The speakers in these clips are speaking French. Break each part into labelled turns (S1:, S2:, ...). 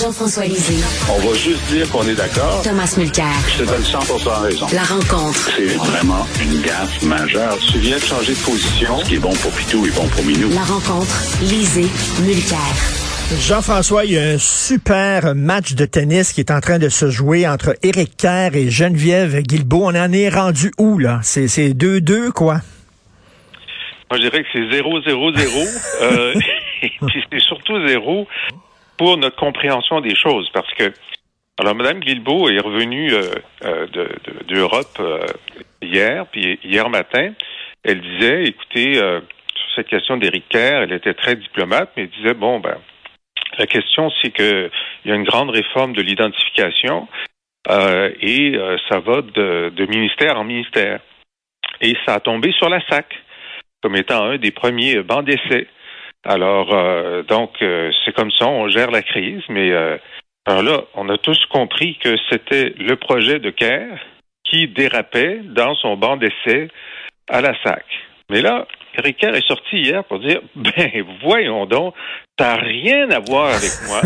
S1: Jean-François Lisée.
S2: On va juste dire qu'on est d'accord.
S1: Thomas Mulcair.
S2: Je te donne 100 raison.
S1: La rencontre.
S2: C'est vraiment une gaffe majeure. Tu viens de changer de position. Ce qui est bon pour Pitou est bon pour Minou.
S1: La rencontre. Lisée. Mulcair.
S3: Jean-François, il y a un super match de tennis qui est en train de se jouer entre Éric Kerr et Geneviève Guilbeault. On en est rendu où, là? C'est 2-2, quoi?
S4: Moi, je dirais que c'est 0-0-0. euh, et puis c'est surtout zéro pour notre compréhension des choses. Parce que, alors, Mme Guilbeault est revenue euh, euh, d'Europe de, euh, hier, puis hier matin, elle disait, écoutez, sur cette question d'Éric Kerr, elle était très diplomate, mais elle disait, bon, ben, la question, c'est que il y a une grande réforme de l'identification et ça va de, de, ministère en ministère. Et ça a tombé sur la SAC comme étant un des premiers bancs d'essai. Alors, euh, donc, c'est comme ça, on gère la crise, mais alors là, on a tous compris que c'était le projet de Kerr qui dérapait dans son banc d'essai à la SAC. Mais là, Ricard est sorti hier pour dire ben voyons donc, ça n'a rien à voir avec moi.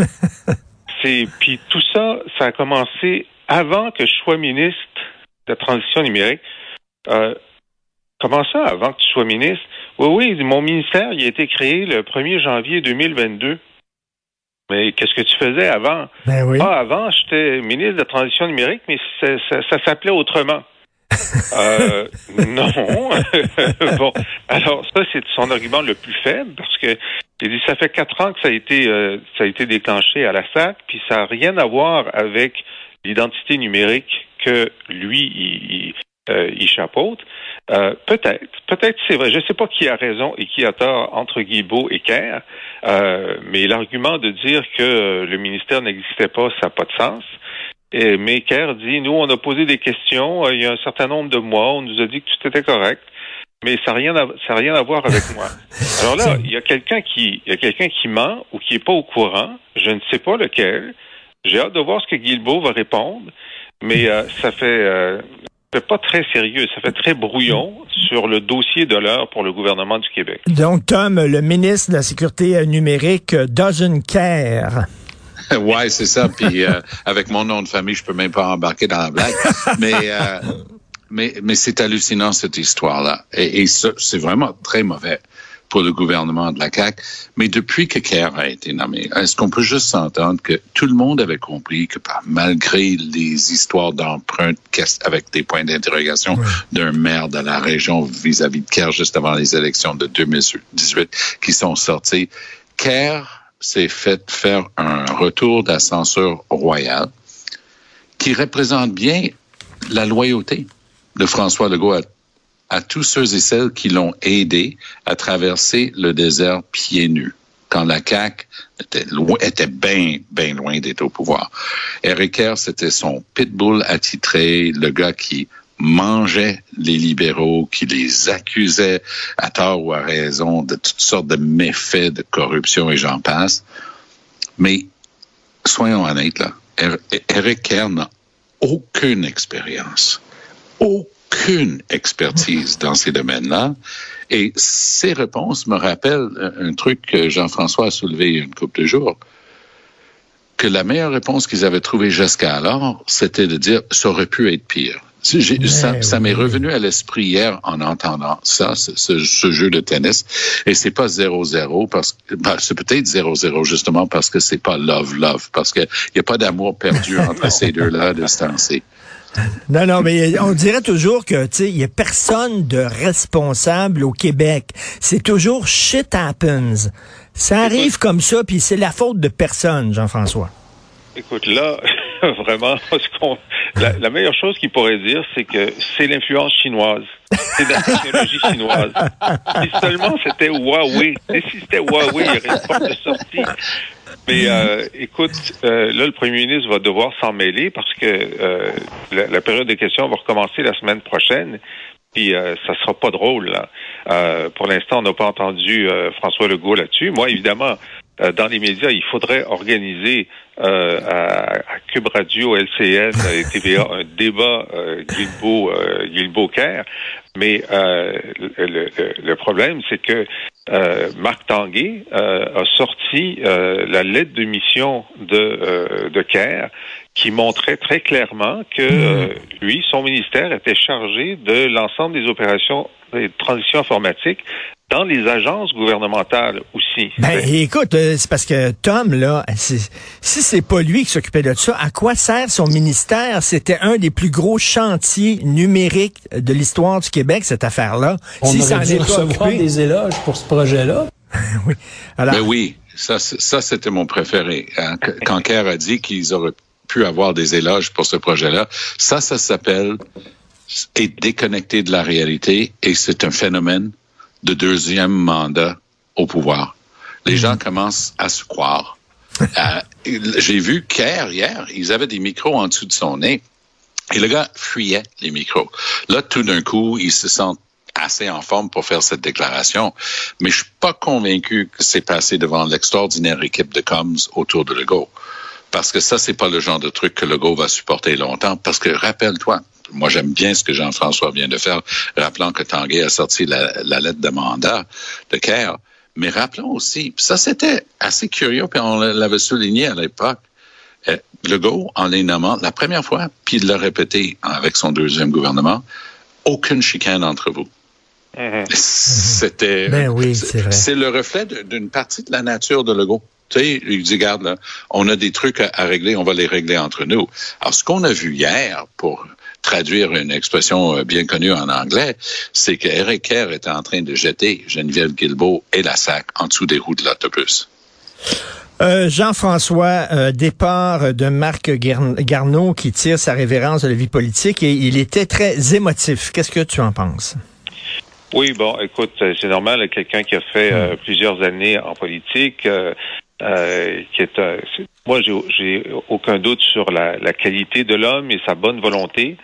S4: C'est puis tout ça, ça a commencé avant que je sois ministre de la transition numérique. Euh, comment ça, avant que tu sois ministre? Oui, oui, mon ministère, il a été créé le 1er janvier 2022. Mais qu'est-ce que tu faisais avant?
S3: Ben oui.
S4: Ah, avant, j'étais ministre de la transition numérique, mais ça s'appelait autrement. Euh, non. bon, alors ça c'est son argument le plus faible parce que il dit ça fait quatre ans que ça a été euh, ça a été déclenché à la SAC, puis ça n'a rien à voir avec l'identité numérique que lui il, euh, il chapeaute. Euh, peut-être, peut-être c'est vrai. Je ne sais pas qui a raison et qui a tort entre Guibault et Kerr, euh, mais l'argument de dire que le ministère n'existait pas, ça n'a pas de sens. Et Maker dit, nous, on a posé des questions euh, il y a un certain nombre de mois, on nous a dit que tout était correct, mais ça n'a rien, à, ça rien à voir avec moi. Alors là, il y a quelqu'un qui, il y a quelqu'un qui ment ou qui est pas au courant. Je ne sais pas lequel. J'ai hâte de voir ce que Guilbeault va répondre, mais euh, ça fait, euh, fait pas très sérieux, ça fait très brouillon sur le dossier de l'heure pour le gouvernement du Québec.
S3: Donc, Tom, le ministre de la Sécurité numérique doesn't care.
S5: ouais, c'est ça. Puis euh, avec mon nom de famille, je peux même pas embarquer dans la blague. Mais euh, mais mais c'est hallucinant cette histoire-là. Et, et c'est vraiment très mauvais pour le gouvernement de la CAC. Mais depuis que Kerr a été nommé, est-ce qu'on peut juste s'entendre que tout le monde avait compris que malgré les histoires d'empreintes avec des points d'interrogation d'un maire de la région vis-à-vis -vis de Kerr juste avant les élections de 2018 qui sont sorties, Kerr s'est fait faire un retour d'ascenseur royal qui représente bien la loyauté de François Legault à, tous ceux et celles qui l'ont aidé à traverser le désert pieds nus quand la CAQ était, était bien, bien loin d'être au pouvoir. Eric Kerr, c'était son pitbull attitré, le gars qui mangeait les libéraux, qui les accusait à tort ou à raison de toutes sortes de méfaits, de corruption et j'en passe. Mais soyons honnêtes, là, Eric Kerr n'a aucune expérience, aucune expertise dans ces domaines-là. Et ses réponses me rappellent un truc que Jean-François a soulevé il y a une couple de jours, que la meilleure réponse qu'ils avaient trouvée jusqu'à alors, c'était de dire ça aurait pu être pire ça, m'est revenu à l'esprit hier en entendant ça, ce, jeu de tennis. Et c'est pas 0-0 parce que ben, c'est peut-être 0-0 justement parce que c'est pas love love parce que y a pas d'amour perdu entre ces deux-là distancés.
S3: Non, non, mais on dirait toujours que, tu sais, il y a personne de responsable au Québec. C'est toujours shit happens. Ça arrive comme ça, puis c'est la faute de personne, Jean-François.
S4: Écoute, là, vraiment, ce qu'on la, la, meilleure chose qu'il pourrait dire, c'est que c'est l'influence chinoise. C'est la technologie chinoise. Si seulement c'était Huawei. Et si c'était Huawei, il y aurait une porte de sortie. Mais euh, écoute, euh, là, le premier ministre va devoir s'en mêler parce que euh, la, la, période de questions va recommencer la semaine prochaine. Puis euh, ça sera pas drôle. Là. Euh, pour l'instant, on n'a pas entendu François Legault là-dessus. Moi, évidemment, euh, dans les médias, il faudrait organiser euh, à, à, Cube Radio, LCN et TVA un débat euh, Guilbeault, euh, Guilbeault-Caire. Mais euh, le, le, le, problème, c'est que euh, Marc Tanguay euh, a sorti euh, la lettre de mission de, euh, de Caire qui montrait très clairement que euh, lui, son ministère était chargé de l'ensemble des opérations de transition informatique dans les agences gouvernementales aussi.
S3: Ben, écoute, euh, c'est parce que Tom, là, si c'est pas lui qui s'occupait de ça, à quoi sert son ministère? C'était un des plus gros chantiers numériques de l'histoire du Québec, cette affaire-là.
S6: On si aurait dû recevoir occupé... des éloges pour ce projet-là.
S3: oui. Alors...
S5: Ben oui, ça, ça c'était mon préféré. Hein. Quand Kerr a dit qu'ils auraient pu avoir des éloges pour ce projet-là, ça, ça s'appelle être déconnecté de la réalité et c'est un phénomène de deuxième mandat au pouvoir. Les mmh. gens commencent à se croire. euh, J'ai vu Kerr hier, ils avaient des micros en dessous de son nez et le gars fuyait les micros. Là, tout d'un coup, il se sent assez en forme pour faire cette déclaration, mais je suis pas convaincu que c'est passé devant l'extraordinaire équipe de coms autour de Legault. Parce que ça, c'est pas le genre de truc que Legault va supporter longtemps. Parce que rappelle-toi, moi, j'aime bien ce que Jean-François vient de faire, rappelant que Tanguay a sorti la, la lettre de mandat de Caire. Mais rappelons aussi, ça c'était assez curieux, puis on l'avait souligné à l'époque, euh, Legault, en les nommant, la première fois, puis il l'a répété avec son deuxième gouvernement, aucune chicane entre vous.
S3: Mm-hmm.
S5: C'était,
S3: ben oui,
S5: c'est le reflet d'une partie de la nature de Legault. Tu sais, il dit, regarde, là, on a des trucs à, à, régler, on va les régler entre nous. Alors, ce qu'on a vu hier, pour traduire une expression bien connue en anglais, c'est que Eric Kerr était en train de jeter Geneviève Guilbeault et la SAC en dessous des roues de l'autobus.
S3: Euh, Jean-François, euh, départ de Marc Garneau qui tire sa révérence de la vie politique et il était très émotif. Qu'est-ce que tu en penses?
S4: Oui, bon, écoute, c'est normal, quelqu'un qui a fait euh, plusieurs années en politique, euh, qui est, euh, moi, j'ai aucun doute sur la, la qualité de l'homme et sa bonne volonté.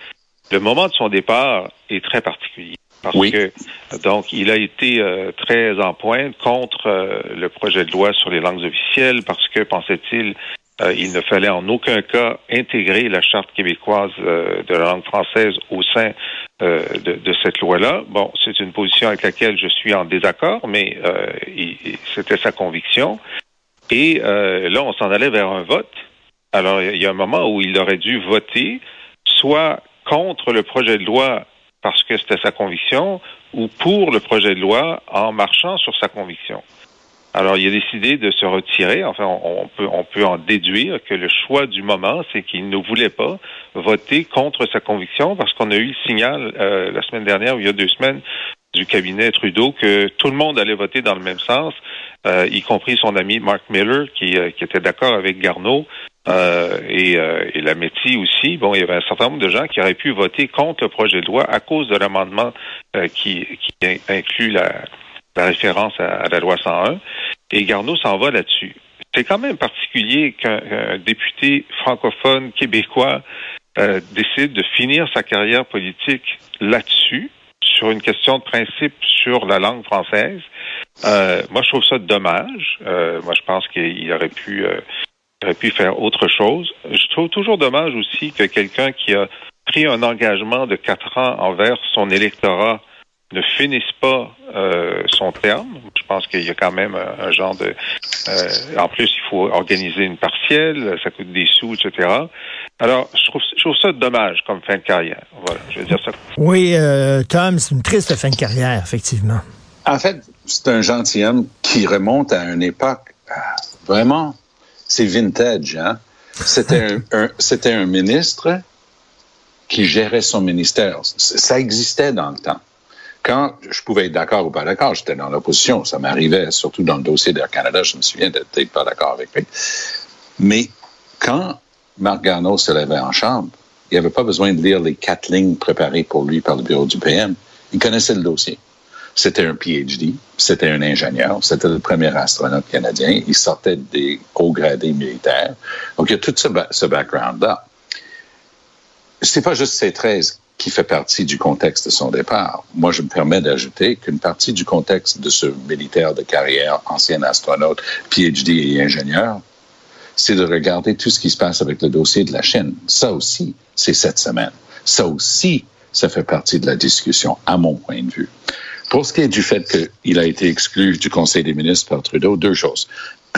S4: Le moment de son départ est très particulier. Parce
S5: oui.
S4: que donc il a été euh, très en pointe contre euh, le projet de loi sur les langues officielles parce que pensait-il euh, il ne fallait en aucun cas intégrer la charte québécoise de la langue française au sein de, de, cette loi-là. Bon, c'est une position avec laquelle je suis en désaccord, mais c'était sa conviction. Et là, on s'en allait vers un vote. Alors, il y a un moment où il aurait dû voter soit contre le projet de loi parce que c'était sa conviction, ou pour le projet de loi en marchant sur sa conviction. Alors, il a décidé de se retirer. Enfin, on, peut, on peut en déduire que le choix du moment, c'est qu'il ne voulait pas voter contre sa conviction parce qu'on a eu le signal euh, la semaine dernière ou il y a deux semaines du cabinet Trudeau que tout le monde allait voter dans le même sens, euh, y compris son ami Mark Miller qui, euh, qui était d'accord avec Garneau euh, et, euh, et, la Métis aussi. Bon, il y avait un certain nombre de gens qui auraient pu voter contre le projet de loi à cause de l'amendement euh, qui, qui, inclut la, la référence à, à, la loi 101. Et Garneau s'en va là-dessus. C'est quand même particulier qu'un député francophone québécois euh, décide de finir sa carrière politique là-dessus, sur une question de principe sur la langue française. Euh, moi, je trouve ça dommage. Euh, moi, je pense qu'il aurait pu aurait pu faire autre chose. Je trouve toujours dommage aussi que quelqu'un qui a pris un engagement de quatre ans envers son électorat ne finisse pas euh, son terme. Je pense qu'il y a quand même un, un genre de... Euh, en plus, il faut organiser une partielle, ça coûte des sous, etc. Alors, je trouve, je trouve ça dommage comme fin de carrière. Voilà, je vais dire ça.
S3: Oui, euh, Tom, c'est une triste fin de carrière, effectivement.
S5: En fait, c'est un gentilhomme qui remonte à une époque vraiment c'est vintage, hein? C'était un, un c'était un ministre qui gérait son ministère. Ça existait dans le temps. Quand je pouvais être d'accord ou pas d'accord, j'étais dans l'opposition. Ça m'arrivait, surtout dans le dossier d'Air Canada, je me souviens d'être pas d'accord avec lui. Mais quand Marc Garneau se levait en chambre, il n'avait pas besoin de lire les quatre lignes préparées pour lui par le bureau du PM. Il connaissait le dossier. C'était un PhD, c'était un ingénieur, c'était le premier astronaute canadien. Il sortait des hauts gradés militaires. Donc, il y a tout ce, ce background-là. C'est pas juste ces 13 qui fait partie du contexte de son départ. Moi, je me permets d'ajouter qu'une partie du contexte de ce militaire de carrière, ancien astronaute, PhD et ingénieur, c'est de regarder tout ce qui se passe avec le dossier de la Chine. Ça aussi, c'est cette semaine. Ça aussi, ça fait partie de la discussion, à mon point de vue. Pour ce qui est du fait qu'il a été exclu du Conseil des ministres par Trudeau, deux choses.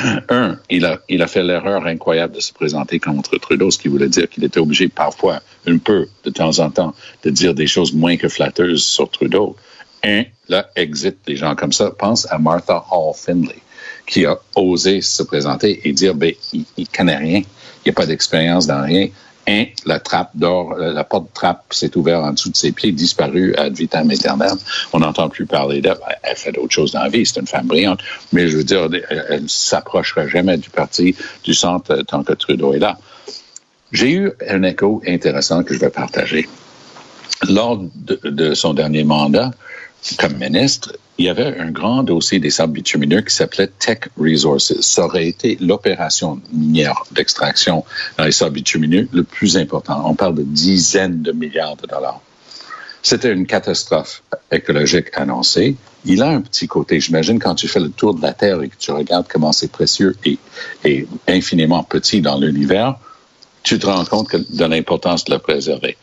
S5: Un, il a, il a fait l'erreur incroyable de se présenter contre Trudeau, ce qui voulait dire qu'il était obligé parfois, un peu, de temps en temps, de dire des choses moins que flatteuses sur Trudeau. Un, là, exit des gens comme ça. Pense à Martha Hall Finley, qui a osé se présenter et dire, ben, il, il connaît rien, il n'y a pas d'expérience dans rien la trappe d'or, euh, la porte de trappe s'est ouverte en dessous de ses pieds, disparue ad vitam aeternam. On n'entend plus parler d'elle. Elle fait d'autres choses dans la vie. C'est une femme brillante. Mais je veux dire, elle ne s'approchera jamais du parti, du centre, euh, tant que Trudeau est là. J'ai eu un écho intéressant que je vais partager. Lors de son dernier mandat comme ministre, il y avait un grand dossier des sables bitumineux qui s'appelait Tech Resources. Ça aurait été l'opération minière d'extraction dans les sables bitumineux le plus important. On parle de dizaines de milliards de dollars. C'était une catastrophe écologique annoncée. Il a un petit côté. J'imagine quand tu fais le tour de la Terre et que tu regardes comment c'est précieux et, et infiniment petit dans l'univers, tu te rends compte de l'importance de le préserver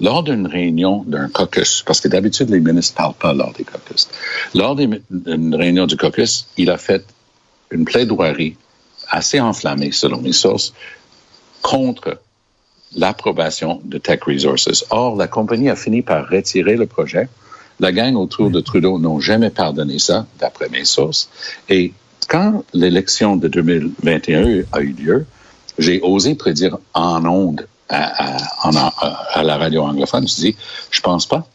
S5: lors d'une réunion d'un caucus, parce que d'habitude, les ministres ne parlent pas lors des caucus, lors d'une réunion du caucus, il a fait une plaidoirie assez enflammée, selon mes sources, contre l'approbation de Tech Resources. Or, la compagnie a fini par retirer le projet. La gang autour de Trudeau n'ont jamais pardonné ça, d'après mes sources. Et quand l'élection de 2021 a eu lieu, j'ai osé prédire en ondes à, la radio anglophone, je dis, je pense pas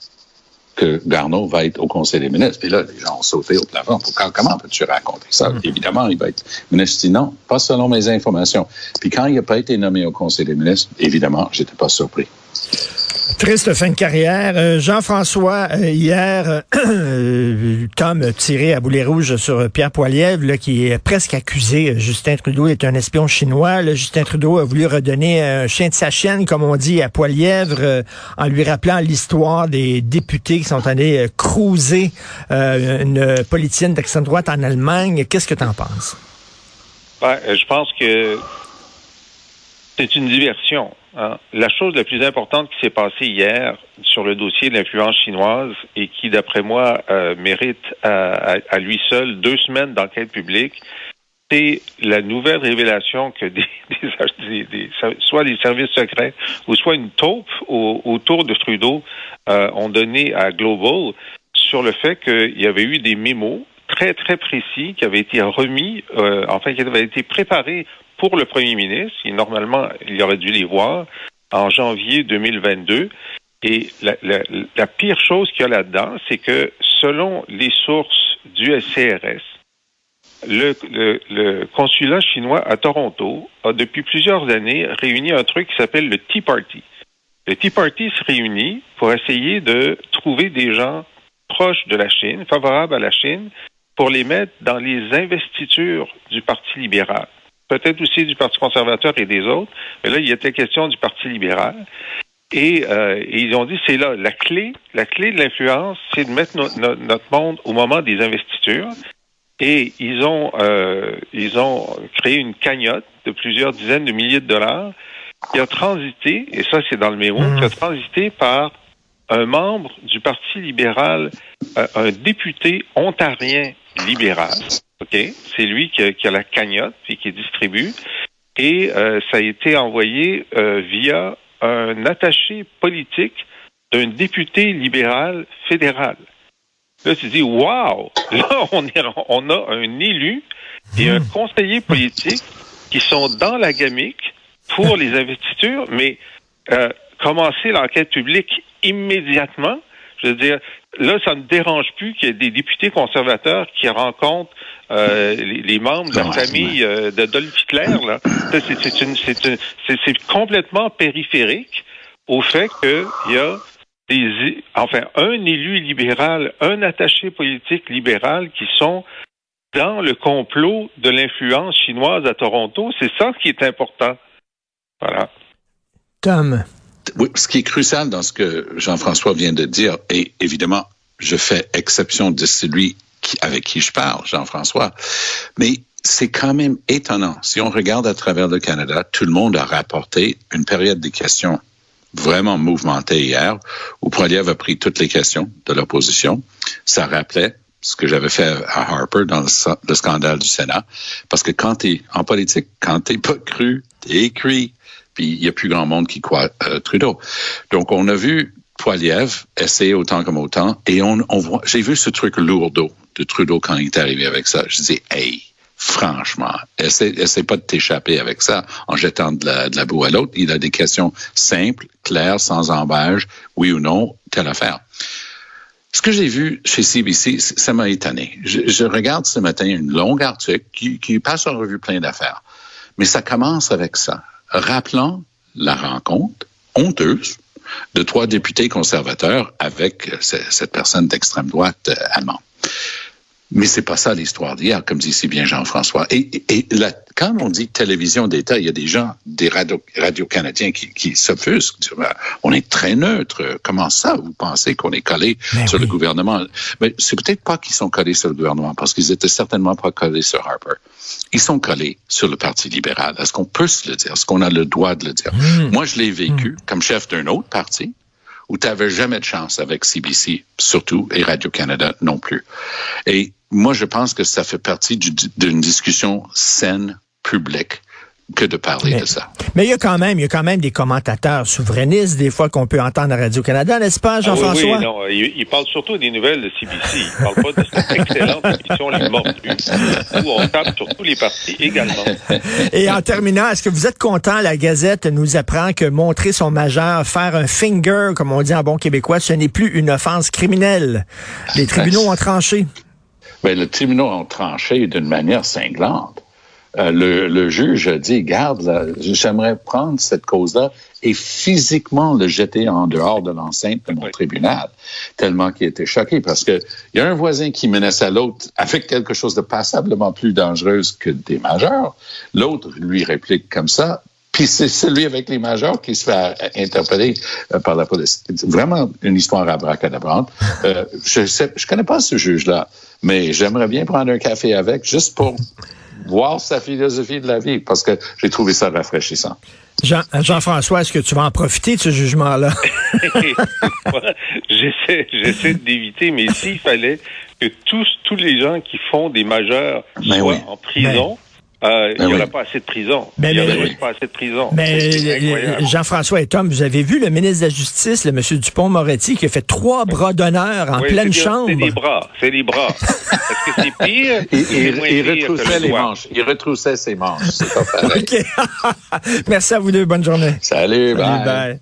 S5: que Garneau va être au Conseil des ministres. Puis là, les gens ont sauté au plafond. comment peux-tu raconter ça? Mm. Évidemment, il va être ministre. Je dis non, pas selon mes informations. Puis quand il n'a pas été nommé au Conseil des ministres, évidemment, j'étais pas surpris.
S3: Triste fin de carrière. Euh, Jean-François, euh, hier, euh, Tom tiré à boulet rouge sur Pierre Poilievre, qui est presque accusé. Justin Trudeau est un espion chinois. Justin Trudeau a voulu redonner un chien de sa chienne, comme on dit, à Poilievre, en lui rappelant l'histoire des députés qui sont allés cruiser une politicienne d'extrême droite en Allemagne. Qu'est-ce que tu en penses?
S4: Ben, je pense que c'est une diversion. Hein. La chose la plus importante qui s'est passée hier sur le dossier de l'influence chinoise et qui, d'après moi, euh, mérite à, lui seul deux semaines d'enquête publique, c'est la nouvelle révélation que des, des, soit des services secrets ou soit une taupe autour de Trudeau euh, ont donné à Global sur le fait qu'il y avait eu des mémos très, très précis qui avaient été remis, euh, enfin, qui avaient été préparés pour le premier ministre. Normalement, il aurait dû les voir en janvier 2022. Et la, pire chose qu'il y a là-dedans, c'est que selon les sources du SCRS, le, le, consulat chinois à Toronto a depuis plusieurs années réuni un truc qui s'appelle le Tea Party. Le Tea Party se réunit pour essayer de trouver des gens proches de la Chine, favorables à la Chine, pour les mettre dans les investitures du Parti libéral peut-être aussi du Parti conservateur et des autres, mais là, il était question du Parti libéral. Et, euh, ils ont dit, c'est là, la clé, la clé de l'influence, c'est de mettre notre monde au moment des investitures. Et ils ont, euh, ils ont créé une cagnotte de plusieurs dizaines de milliers de dollars qui a transité, et ça c'est dans le mémo, mmh. qui a transité par un membre du Parti libéral, euh, un député ontarien libéral, OK? C'est lui qui a, la cagnotte et qui distribue. Et euh, ça a été envoyé euh, via un attaché politique d'un député libéral fédéral. Là, tu dis, wow! Là, on, est, on a un élu et un conseiller politique qui sont dans la gamique pour les investitures, mais euh, commencer l'enquête publique immédiatement. Je veux dire, là, ça ne dérange plus qu'il y ait des députés conservateurs qui rencontrent euh, les, membres de la famille euh, d'Adolf Hitler. C'est complètement périphérique au fait qu'il y a des, enfin, un élu libéral, un attaché politique libéral qui sont dans le complot de l'influence chinoise à Toronto. C'est ça qui est important. Voilà.
S3: Tom,
S5: oui, ce qui est crucial dans ce que Jean-François vient de dire, et évidemment, je fais exception de celui avec qui je parle, Jean-François, mais c'est quand même étonnant. Si on regarde à travers le Canada, tout le monde a rapporté une période de questions vraiment mouvementée hier, où Poiliev a pris toutes les questions de l'opposition. Ça rappelait ce que j'avais fait à Harper dans le, scandale du Sénat. Parce que quand tu es en politique, quand tu pas cru, tu écrit, puis il y a plus grand monde qui croit euh, Trudeau. Donc, on a vu Poiliev essayer autant comme autant, et on, on voit, j'ai vu ce truc lourdeau de Trudeau quand il est arrivé avec ça. Je dis, hey, franchement, essaie, essaie pas de t'échapper avec ça en jetant de la, de la boue à l'autre. Il a des questions simples, claires, sans embâge, oui ou non, telle affaire. Ce que j'ai vu chez CBC, ça m'a étonné. Je, je, regarde ce matin une longue article qui, qui passe en revue plein d'affaires. Mais ça commence avec ça. Rappelant la rencontre honteuse de trois députés conservateurs avec cette personne d'extrême droite euh, allemande. Mais c'est pas ça l'histoire d'hier, comme dit si bien Jean-François. Et, et la, quand on dit télévision d'État, il y a des gens, des radios, radio canadiens qui, qui s'offusquent. Ben, on est très neutre. Comment ça, vous pensez qu'on est collé ben sur le gouvernement? Mais c'est peut-être pas qu'ils sont collés sur le gouvernement, parce qu'ils étaient certainement pas collés sur Harper. Ils sont collés sur le Parti libéral. Est-ce qu'on peut se le dire? Est-ce qu'on a le droit de le dire? Mmh. Moi, je l'ai vécu mmh. comme chef d'un autre parti où tu n'avais jamais de chance avec CBC, surtout, et Radio-Canada non plus. Et moi, je pense que ça fait partie d'une discussion saine, publique, que de parler
S3: mais,
S5: de ça.
S3: Mais il y a quand même, il y a quand même des commentateurs souverainistes des fois qu'on peut entendre à Radio-Canada, n'est-ce pas, Jean-François?
S4: Ah oui, oui, non, il, il, parle surtout des nouvelles de CBC. Il parle pas de cette excellente émission Les Mordus, où on tape sur tous les partis également.
S3: Et en terminant, est-ce que vous êtes content? La Gazette nous apprend que montrer son majeur, faire un finger, comme on dit en bon québécois, ce n'est plus une offense criminelle. Les tribunaux ont tranché.
S5: Ben, les tribunaux ont tranché d'une manière cinglante. Euh, le, le, juge a dit, garde, j'aimerais prendre cette cause-là et physiquement le jeter en dehors de l'enceinte de mon tribunal, tellement qu'il était choqué, parce que il y a un voisin qui menace à l'autre avec quelque chose de passablement plus dangereux que des majeurs. L'autre lui réplique comme ça, puis c'est celui avec les majeurs qui se fait interpeller euh, par la police. Vraiment une histoire abracadabrante. Euh, je sais, je connais pas ce juge-là, mais j'aimerais bien prendre un café avec, juste pour voir sa philosophie de la vie, parce que j'ai trouvé ça rafraîchissant.
S3: Jean, Jean-François, est-ce que tu vas en profiter de ce jugement-là?
S4: j'essaie, j'essaie d'éviter, mais s'il fallait que tous, tous les gens qui font des majeurs
S5: ben
S4: soient
S5: oui.
S4: en prison, euh, il n'y aurait pas assez de prison.
S3: Mais,
S4: il n'y aurait pas assez de prison. Incroyable.
S3: euh, Jean-François et Tom, vous avez vu le ministre de la Justice, le monsieur Dupont-Moretti, qui a fait trois bras d'honneur en
S4: Oui,
S3: pleine
S4: des-
S3: chambre?
S4: C'est des bras, c'est des bras. Est-ce que c'est pire?
S5: Il, il- il
S4: pire
S5: retroussait
S4: le
S5: les manches. Il retroussait ses manches. C'est pas pareil.
S3: OK. Merci à vous deux. Bonne journée.
S5: Salut,
S3: Salut,
S5: bye.
S3: bye.